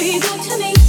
be good to me.